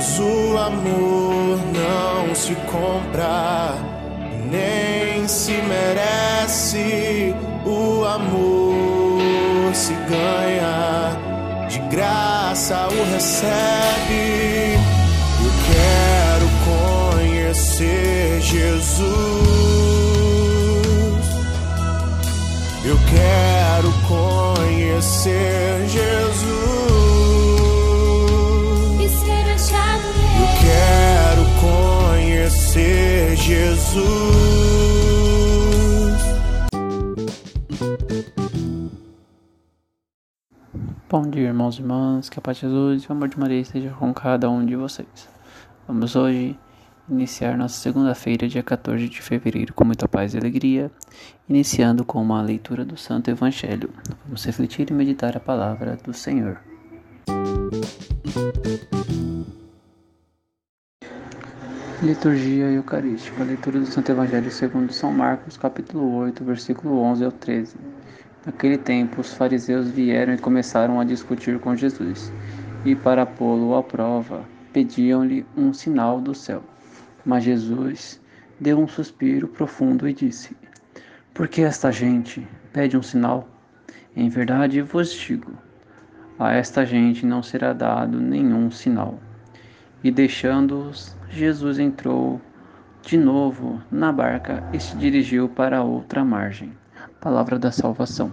Pois o amor não se compra, nem se merece. O amor se ganha, de graça o recebe. Eu quero conhecer Jesus. Jesus. Bom dia, irmãos e irmãs, que a paz de Jesus e o amor de Maria esteja com cada um de vocês. Vamos hoje iniciar nossa segunda-feira, dia 14 de fevereiro, com muita paz e alegria, iniciando com uma leitura do Santo Evangelho. Vamos refletir e meditar a palavra do Senhor. Liturgia Eucarística, leitura do Santo Evangelho segundo São Marcos, capítulo 8, versículo 11 ao 13. Naquele tempo, os fariseus vieram e começaram a discutir com Jesus, e para pô-lo à prova, pediam-lhe um sinal do céu. Mas Jesus deu um suspiro profundo e disse: Por que esta gente pede um sinal? Em verdade vos digo, a esta gente não será dado nenhum sinal. E deixando-os, Jesus entrou de novo na barca e se dirigiu para outra margem. Palavra da salvação.